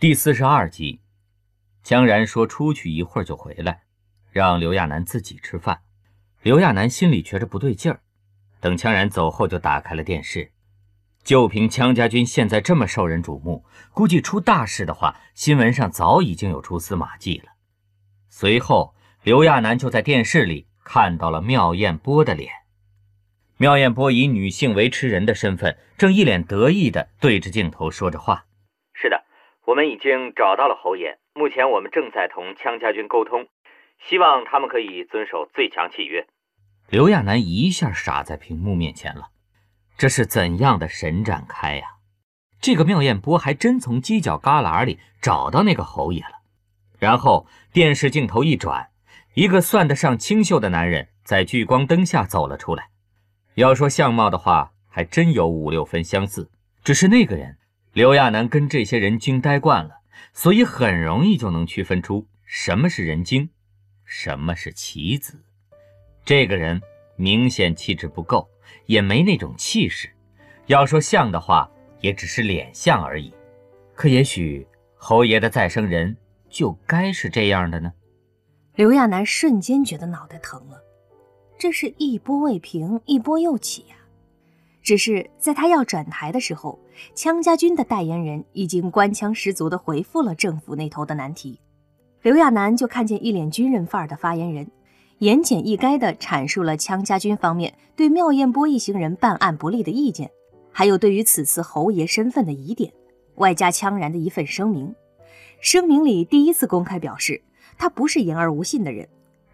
第四十二集，江然说出去一会儿就回来，让刘亚楠自己吃饭。刘亚楠心里觉着不对劲儿，等江然走后就打开了电视。就凭江家军现在这么受人瞩目，估计出大事的话，新闻上早已经有蛛丝马迹了。随后，刘亚楠就在电视里看到了妙艳波的脸。妙艳波以女性维持人的身份，正一脸得意地对着镜头说着话：“是的。”我们已经找到了侯爷，目前我们正在同羌家军沟通，希望他们可以遵守最强契约。刘亚楠一下傻在屏幕面前了，这是怎样的神展开呀？这个妙艳波还真从犄角旮旯里找到那个侯爷了。然后电视镜头一转，一个算得上清秀的男人在聚光灯下走了出来。要说相貌的话，还真有五六分相似，只是那个人。刘亚楠跟这些人精呆惯了，所以很容易就能区分出什么是人精，什么是棋子。这个人明显气质不够，也没那种气势。要说像的话，也只是脸像而已。可也许侯爷的再生人就该是这样的呢？刘亚楠瞬间觉得脑袋疼了，这是一波未平，一波又起呀。只是在他要转台的时候，羌家军的代言人已经官腔十足地回复了政府那头的难题。刘亚楠就看见一脸军人范儿的发言人，言简意赅地阐述了羌家军方面对妙艳波一行人办案不利的意见，还有对于此次侯爷身份的疑点，外加羌然的一份声明。声明里第一次公开表示，他不是言而无信的人。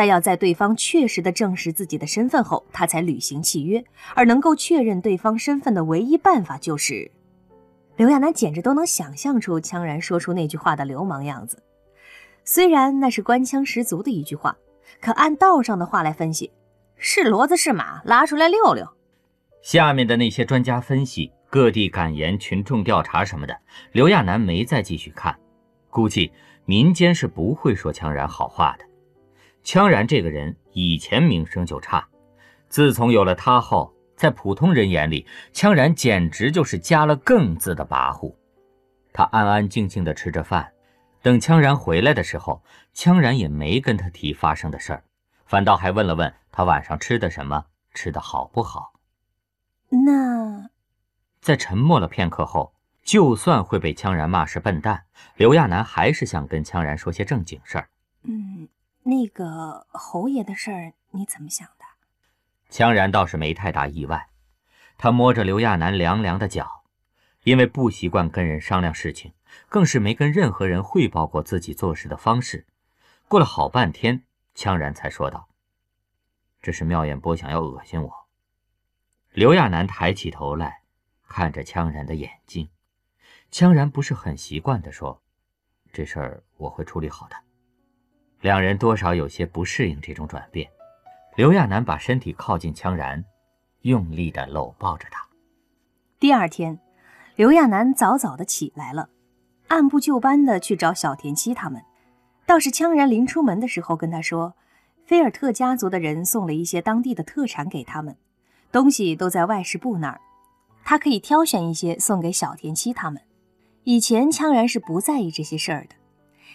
但要在对方确实的证实自己的身份后，他才履行契约。而能够确认对方身份的唯一办法，就是刘亚楠简直都能想象出羌然说出那句话的流氓样子。虽然那是官腔十足的一句话，可按道上的话来分析，是骡子是马，拉出来溜溜。下面的那些专家分析、各地感言、群众调查什么的，刘亚楠没再继续看。估计民间是不会说羌然好话的。羌然这个人以前名声就差，自从有了他后，在普通人眼里，羌然简直就是加了“更”字的跋扈。他安安静静地吃着饭，等羌然回来的时候，羌然也没跟他提发生的事儿，反倒还问了问他晚上吃的什么，吃的好不好。那，在沉默了片刻后，就算会被羌然骂是笨蛋，刘亚楠还是想跟羌然说些正经事儿。嗯。那个侯爷的事儿你怎么想的？羌然倒是没太大意外，他摸着刘亚楠凉凉的脚，因为不习惯跟人商量事情，更是没跟任何人汇报过自己做事的方式。过了好半天，羌然才说道：“这是妙艳波想要恶心我。”刘亚楠抬起头来，看着羌然的眼睛，羌然不是很习惯的说：“这事儿我会处理好的。”两人多少有些不适应这种转变，刘亚楠把身体靠近羌然，用力地搂抱着他。第二天，刘亚楠早早的起来了，按部就班的去找小田七他们。倒是羌然临出门的时候跟他说，菲尔特家族的人送了一些当地的特产给他们，东西都在外事部那儿，他可以挑选一些送给小田七他们。以前羌然是不在意这些事儿的。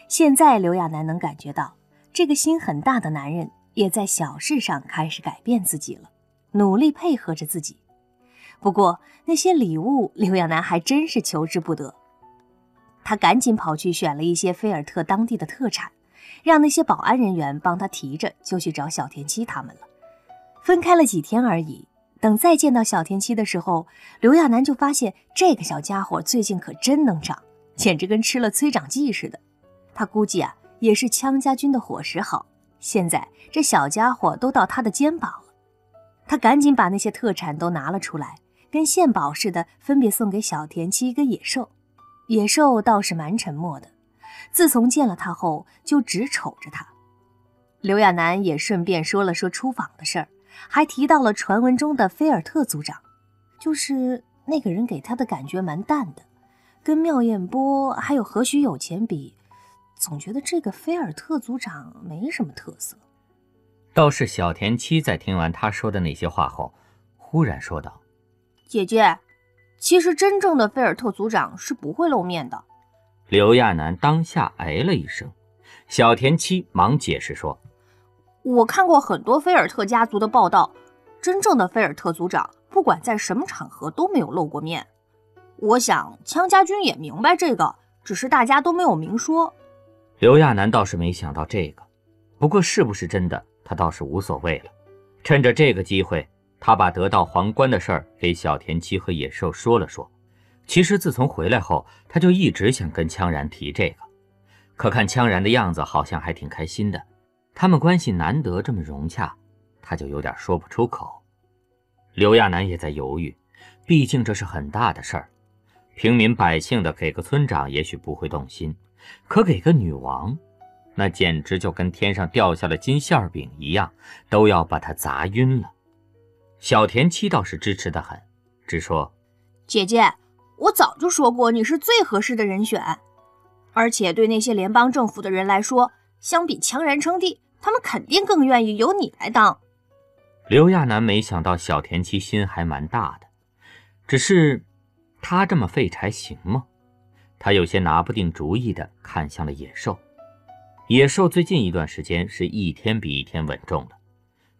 现在刘亚楠能感觉到，这个心很大的男人也在小事上开始改变自己了，努力配合着自己。不过那些礼物，刘亚楠还真是求之不得。他赶紧跑去选了一些菲尔特当地的特产，让那些保安人员帮他提着，就去找小田七他们了。分开了几天而已，等再见到小田七的时候，刘亚楠就发现这个小家伙最近可真能长，简直跟吃了催长剂似的。他估计啊，也是羌家军的伙食好。现在这小家伙都到他的肩膀了，他赶紧把那些特产都拿了出来，跟献宝似的，分别送给小田七跟野兽。野兽倒是蛮沉默的，自从见了他后，就只瞅着他。刘亚楠也顺便说了说出访的事儿，还提到了传闻中的菲尔特族长，就是那个人给他的感觉蛮淡的，跟妙艳波还有何许有钱比。总觉得这个菲尔特族长没什么特色。倒是小田七在听完他说的那些话后，忽然说道：“姐姐，其实真正的菲尔特族长是不会露面的。”刘亚楠当下哎了一声，小田七忙解释说：“我看过很多菲尔特家族的报道，真正的菲尔特族长不管在什么场合都没有露过面。我想羌家军也明白这个，只是大家都没有明说。”刘亚楠倒是没想到这个，不过是不是真的，他倒是无所谓了。趁着这个机会，他把得到皇冠的事儿给小田七和野兽说了说。其实自从回来后，他就一直想跟羌然提这个，可看羌然的样子，好像还挺开心的。他们关系难得这么融洽，他就有点说不出口。刘亚楠也在犹豫，毕竟这是很大的事儿。平民百姓的给个村长也许不会动心，可给个女王，那简直就跟天上掉下了金馅饼一样，都要把她砸晕了。小田七倒是支持的很，只说：“姐姐。”我早就说过，你是最合适的人选，而且对那些联邦政府的人来说，相比强人称帝，他们肯定更愿意由你来当。刘亚楠没想到小田七心还蛮大的，只是他这么废柴行吗？他有些拿不定主意的看向了野兽。野兽最近一段时间是一天比一天稳重了，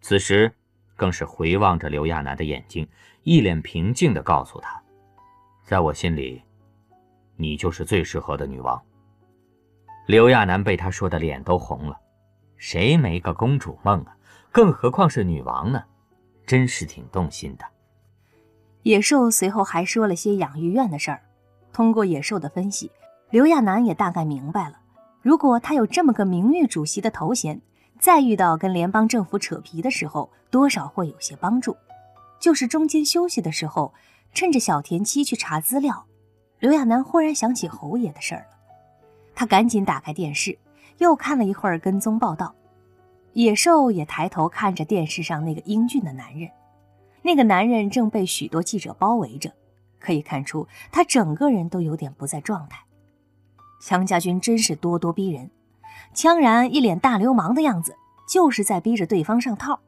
此时更是回望着刘亚楠的眼睛，一脸平静的告诉他。在我心里，你就是最适合的女王。刘亚楠被他说的脸都红了，谁没个公主梦啊？更何况是女王呢？真是挺动心的。野兽随后还说了些养育院的事儿。通过野兽的分析，刘亚楠也大概明白了：如果他有这么个名誉主席的头衔，再遇到跟联邦政府扯皮的时候，多少会有些帮助。就是中间休息的时候。趁着小田七去查资料，刘亚楠忽然想起侯爷的事儿了。他赶紧打开电视，又看了一会儿跟踪报道。野兽也抬头看着电视上那个英俊的男人。那个男人正被许多记者包围着，可以看出他整个人都有点不在状态。羌家军真是咄咄逼人，羌然一脸大流氓的样子，就是在逼着对方上套。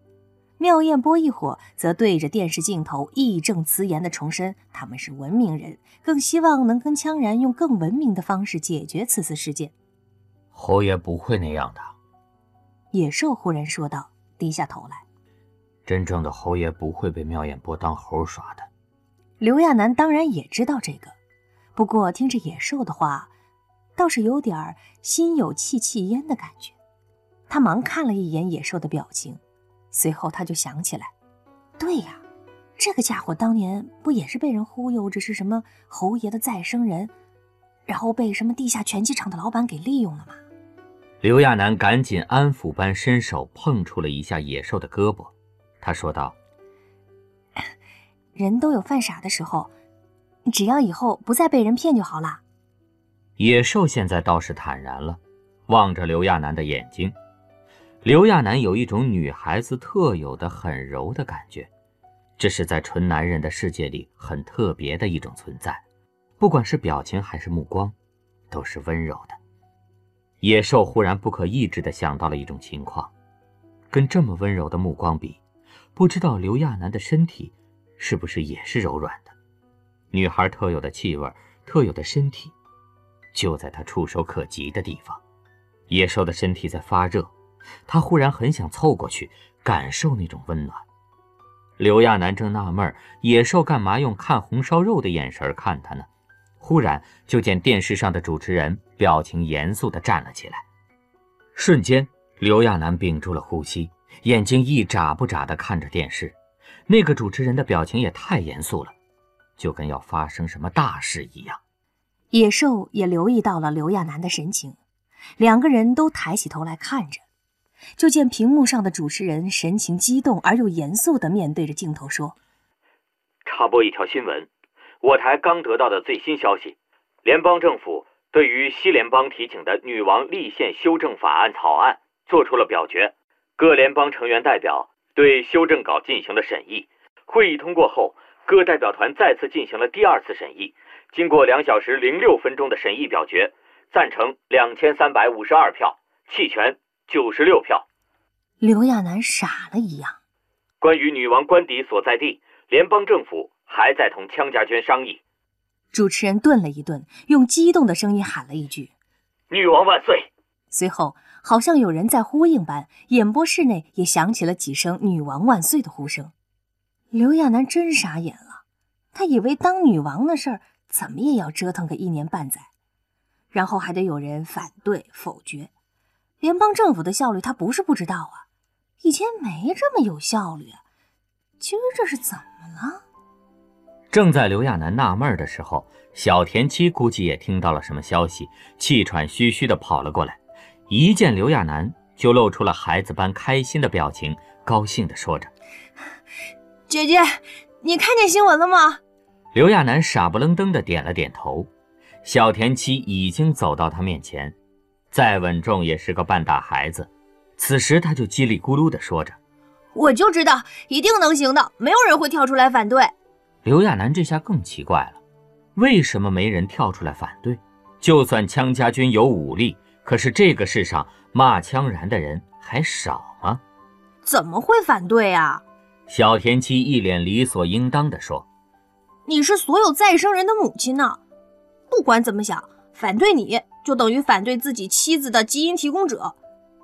妙艳波一伙则对着电视镜头义正辞严地重申，他们是文明人，更希望能跟羌然用更文明的方式解决此次事件。侯爷不会那样的，野兽忽然说道，低下头来。真正的侯爷不会被妙艳波当猴耍的。刘亚楠当然也知道这个，不过听着野兽的话，倒是有点心有戚戚焉的感觉。他忙看了一眼野兽的表情。随后他就想起来，对呀，这个家伙当年不也是被人忽悠着是什么侯爷的再生人，然后被什么地下拳击场的老板给利用了吗？刘亚楠赶紧安抚般伸手碰触了一下野兽的胳膊，他说道：“人都有犯傻的时候，只要以后不再被人骗就好了。”野兽现在倒是坦然了，望着刘亚楠的眼睛。刘亚楠有一种女孩子特有的很柔的感觉，这是在纯男人的世界里很特别的一种存在，不管是表情还是目光，都是温柔的。野兽忽然不可抑制地想到了一种情况，跟这么温柔的目光比，不知道刘亚楠的身体是不是也是柔软的？女孩特有的气味，特有的身体，就在他触手可及的地方。野兽的身体在发热。他忽然很想凑过去感受那种温暖。刘亚楠正纳闷野兽干嘛用看红烧肉的眼神看他呢？忽然就见电视上的主持人表情严肃地站了起来。瞬间，刘亚楠屏住了呼吸，眼睛一眨不眨地看着电视。那个主持人的表情也太严肃了，就跟要发生什么大事一样。野兽也留意到了刘亚楠的神情，两个人都抬起头来看着。就见屏幕上的主持人神情激动而又严肃地面对着镜头说：“插播一条新闻，我台刚得到的最新消息，联邦政府对于西联邦提请的女王立宪修正法案草案做出了表决，各联邦成员代表对修正稿进行了审议。会议通过后，各代表团再次进行了第二次审议，经过两小时零六分钟的审议表决，赞成两千三百五十二票，弃权。”九十六票，刘亚楠傻了一样。关于女王官邸所在地，联邦政府还在同羌家军商议。主持人顿了一顿，用激动的声音喊了一句：“女王万岁！”随后，好像有人在呼应般，演播室内也响起了几声“女王万岁”的呼声。刘亚楠真傻眼了，他以为当女王的事儿怎么也要折腾个一年半载，然后还得有人反对否决。联邦政府的效率他不是不知道啊，以前没这么有效率啊。今儿这是怎么了？正在刘亚楠纳闷的时候，小田七估计也听到了什么消息，气喘吁吁地跑了过来，一见刘亚楠就露出了孩子般开心的表情，高兴地说着。姐姐，你看见新闻了吗？刘亚楠傻不愣登的点了点头。小田七已经走到他面前，再稳重也是个半大孩子。此时他就叽里咕噜的说着：“我就知道一定能行的，没有人会跳出来反对。”刘亚楠这下更奇怪了，为什么没人跳出来反对？就算羌家军有武力，可是这个世上骂羌然的人还少吗？怎么会反对啊？小田七一脸理所应当地说：“你是所有再生人的母亲呢，不管怎么想，反对你就等于反对自己妻子的基因提供者。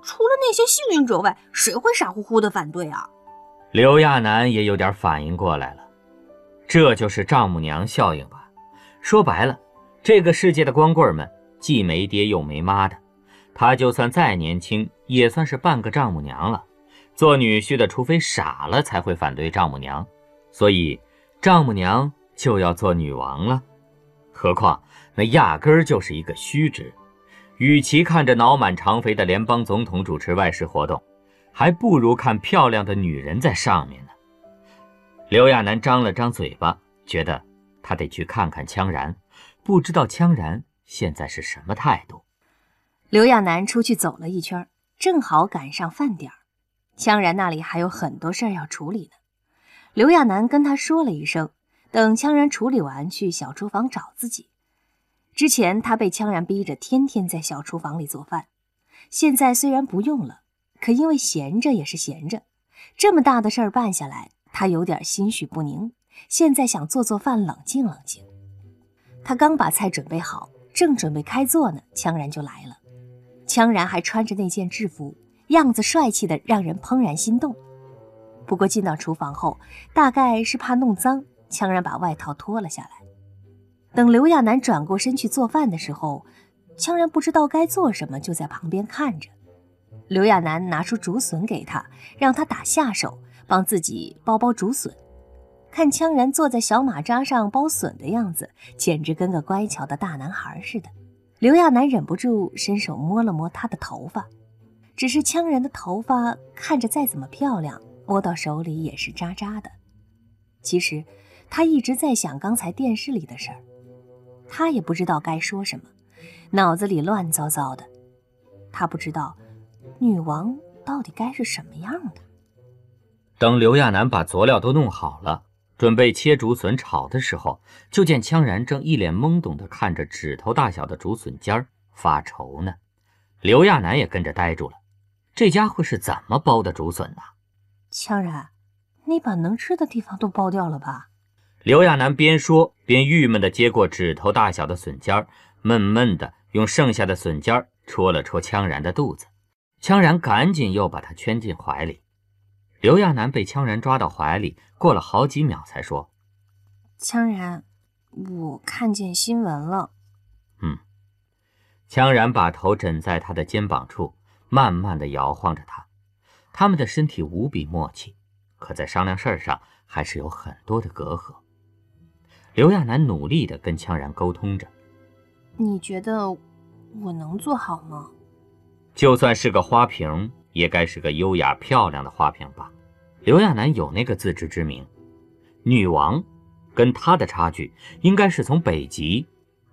除了那些幸运者外，谁会傻乎乎的反对啊？”刘亚楠也有点反应过来了，这就是丈母娘效应吧？说白了，这个世界的光棍们既没爹又没妈的，她就算再年轻，也算是半个丈母娘了。做女婿的，除非傻了才会反对丈母娘，所以丈母娘就要做女王了。何况那压根就是一个虚职，与其看着脑满肠肥的联邦总统主持外事活动，还不如看漂亮的女人在上面呢。刘亚楠张了张嘴巴，觉得他得去看看羌然，不知道羌然现在是什么态度。刘亚楠出去走了一圈，正好赶上饭点儿。羌然那里还有很多事儿要处理呢，刘亚楠跟他说了一声，等羌然处理完去小厨房找自己。之前他被羌然逼着天天在小厨房里做饭，现在虽然不用了，可因为闲着也是闲着，这么大的事儿办下来，他有点心绪不宁。现在想做做饭，冷静冷静。他刚把菜准备好，正准备开做呢，羌然就来了。羌然还穿着那件制服。样子帅气的让人怦然心动。不过进到厨房后，大概是怕弄脏，羌然把外套脱了下来。等刘亚楠转过身去做饭的时候，羌然不知道该做什么，就在旁边看着。刘亚楠拿出竹笋给他，让他打下手，帮自己剥剥竹笋。看羌然坐在小马扎上剥笋的样子，简直跟个乖巧的大男孩似的。刘亚楠忍不住伸手摸了摸她的头发。只是羌人的头发看着再怎么漂亮，摸到手里也是渣渣的。其实他一直在想刚才电视里的事儿，他也不知道该说什么，脑子里乱糟糟的。他不知道女王到底该是什么样的。等刘亚楠把佐料都弄好了，准备切竹笋炒的时候，就见羌然正一脸懵懂地看着指头大小的竹笋尖儿发愁呢。刘亚楠也跟着呆住了。这家伙是怎么剥的竹笋呢？羌然，你把能吃的地方都剥掉了吧？刘亚楠边说边郁闷地接过指头大小的笋尖儿，闷闷地用剩下的笋尖儿戳了戳羌然的肚子。羌然赶紧又把他圈进怀里。刘亚楠被羌然抓到怀里，过了好几秒才说：“羌然，我看见新闻了。”嗯。羌然把头枕在他的肩膀处。慢慢的摇晃着他，他们的身体无比默契，可在商量事儿上还是有很多的隔阂。刘亚楠努力的跟羌然沟通着：“你觉得我能做好吗？就算是个花瓶，也该是个优雅漂亮的花瓶吧？”刘亚楠有那个自知之明，女王跟他的差距应该是从北极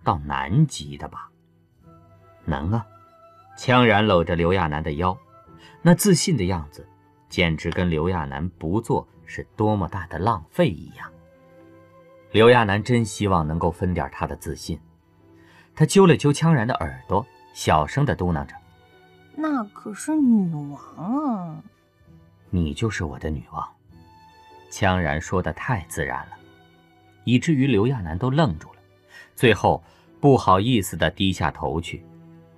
到南极的吧？能啊。羌然搂着刘亚楠的腰，那自信的样子，简直跟刘亚楠不做是多么大的浪费一样。刘亚楠真希望能够分点他的自信，他揪了揪羌然的耳朵，小声的嘟囔着：“那可是女王啊！”“你就是我的女王。”羌然说的太自然了，以至于刘亚楠都愣住了。最后不好意思的低下头去，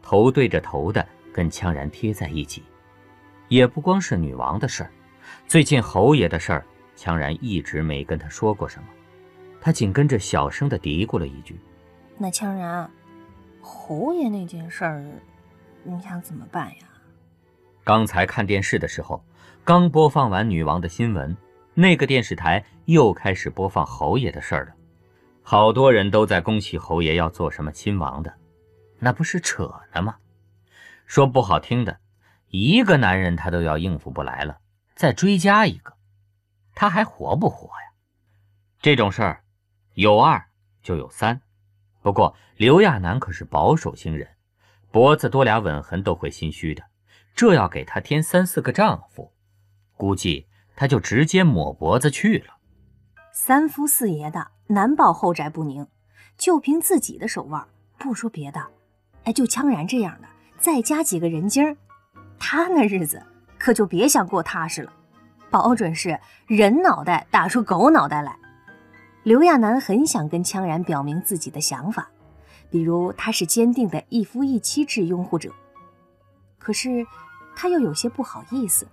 头对着头的跟羌然贴在一起。也不光是女王的事儿，最近侯爷的事儿，羌然一直没跟他说过什么，他紧跟着小声的嘀咕了一句：“那羌然，侯爷那件事儿，你想怎么办呀？”刚才看电视的时候，刚播放完女王的新闻，那个电视台又开始播放侯爷的事儿了。好多人都在恭喜侯爷要做什么亲王的，那不是扯呢吗？说不好听的，一个男人他都要应付不来了，再追加一个，他还活不活呀？这种事儿，有二就有三。不过刘亚楠可是保守型人，脖子多俩吻痕都会心虚的，这要给他添三四个丈夫，估计他就直接抹脖子去了。三夫四爷的。难保后宅不宁，就凭自己的手腕，不说别的，哎，就羌然这样的，再加几个人精他那日子可就别想过踏实了，保准是人脑袋打出狗脑袋来。刘亚楠很想跟羌然表明自己的想法，比如他是坚定的一夫一妻制拥护者，可是他又有些不好意思，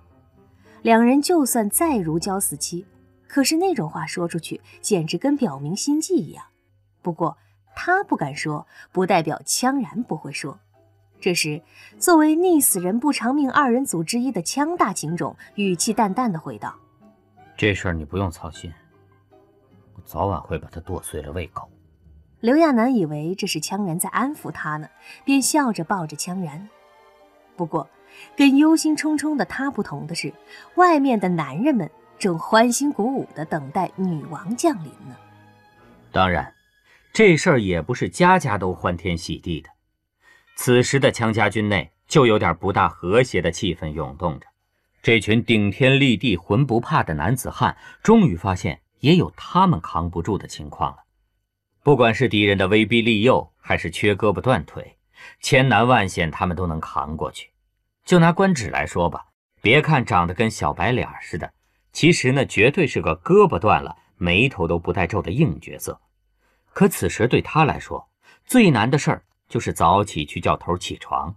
两人就算再如胶似漆。可是那种话说出去，简直跟表明心迹一样。不过他不敢说，不代表羌然不会说。这时，作为溺死人不偿命二人组之一的羌大情种，语气淡淡的回道：“这事儿你不用操心，我早晚会把它剁碎了喂狗。”刘亚楠以为这是羌然在安抚他呢，便笑着抱着羌然。不过，跟忧心忡忡的他不同的是，外面的男人们。正欢欣鼓舞地等待女王降临呢。当然，这事儿也不是家家都欢天喜地的。此时的羌家军内就有点不大和谐的气氛涌动着。这群顶天立地、魂不怕的男子汉，终于发现也有他们扛不住的情况了。不管是敌人的威逼利诱，还是缺胳膊断腿，千难万险他们都能扛过去。就拿官职来说吧，别看长得跟小白脸似的。其实那绝对是个胳膊断了、眉头都不带皱的硬角色。可此时对他来说，最难的事儿就是早起去叫头起床，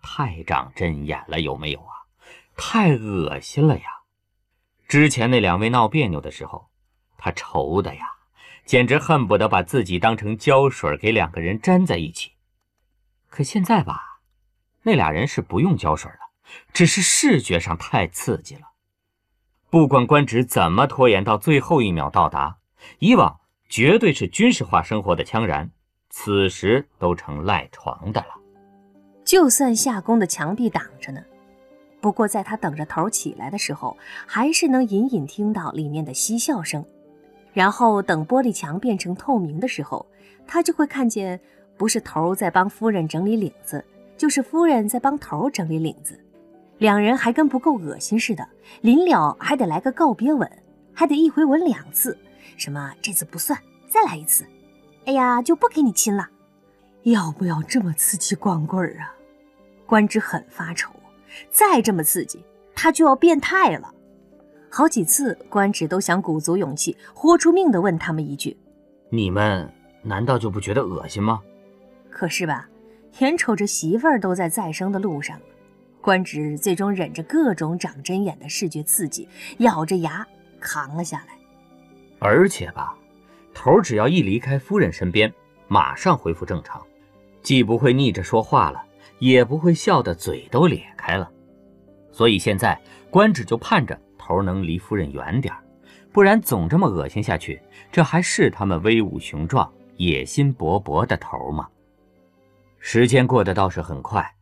太长针眼了，有没有啊？太恶心了呀！之前那两位闹别扭的时候，他愁的呀，简直恨不得把自己当成胶水给两个人粘在一起。可现在吧，那俩人是不用胶水了，只是视觉上太刺激了。不管官职怎么拖延到最后一秒到达，以往绝对是军事化生活的羌然，此时都成赖床的了。就算下宫的墙壁挡着呢，不过在他等着头起来的时候，还是能隐隐听到里面的嬉笑声。然后等玻璃墙变成透明的时候，他就会看见，不是头在帮夫人整理领子，就是夫人在帮头整理领子。两人还跟不够恶心似的，临了还得来个告别吻，还得一回吻两次，什么这次不算，再来一次。哎呀，就不给你亲了。要不要这么刺激光棍儿啊？官职很发愁，再这么刺激，他就要变态了。好几次，官职都想鼓足勇气，豁出命的问他们一句：“你们难道就不觉得恶心吗？”可是吧，眼瞅着媳妇儿都在再生的路上了。官职最终忍着各种长针眼的视觉刺激，咬着牙扛了下来。而且吧，头只要一离开夫人身边，马上恢复正常，既不会逆着说话了，也不会笑得嘴都咧开了。所以现在官职就盼着头能离夫人远点不然总这么恶心下去，这还是他们威武雄壮、野心勃勃的头吗？时间过得倒是很快。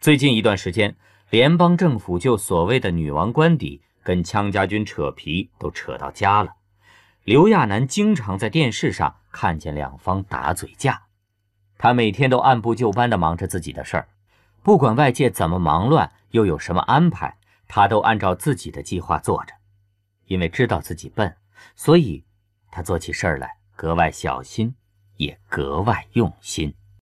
最近一段时间，联邦政府就所谓的女王官邸跟羌家军扯皮都扯到家了。刘亚楠经常在电视上看见两方打嘴架，他每天都按部就班地忙着自己的事儿，不管外界怎么忙乱，又有什么安排，他都按照自己的计划做着。因为知道自己笨，所以他做起事儿来格外小心，也格外用心。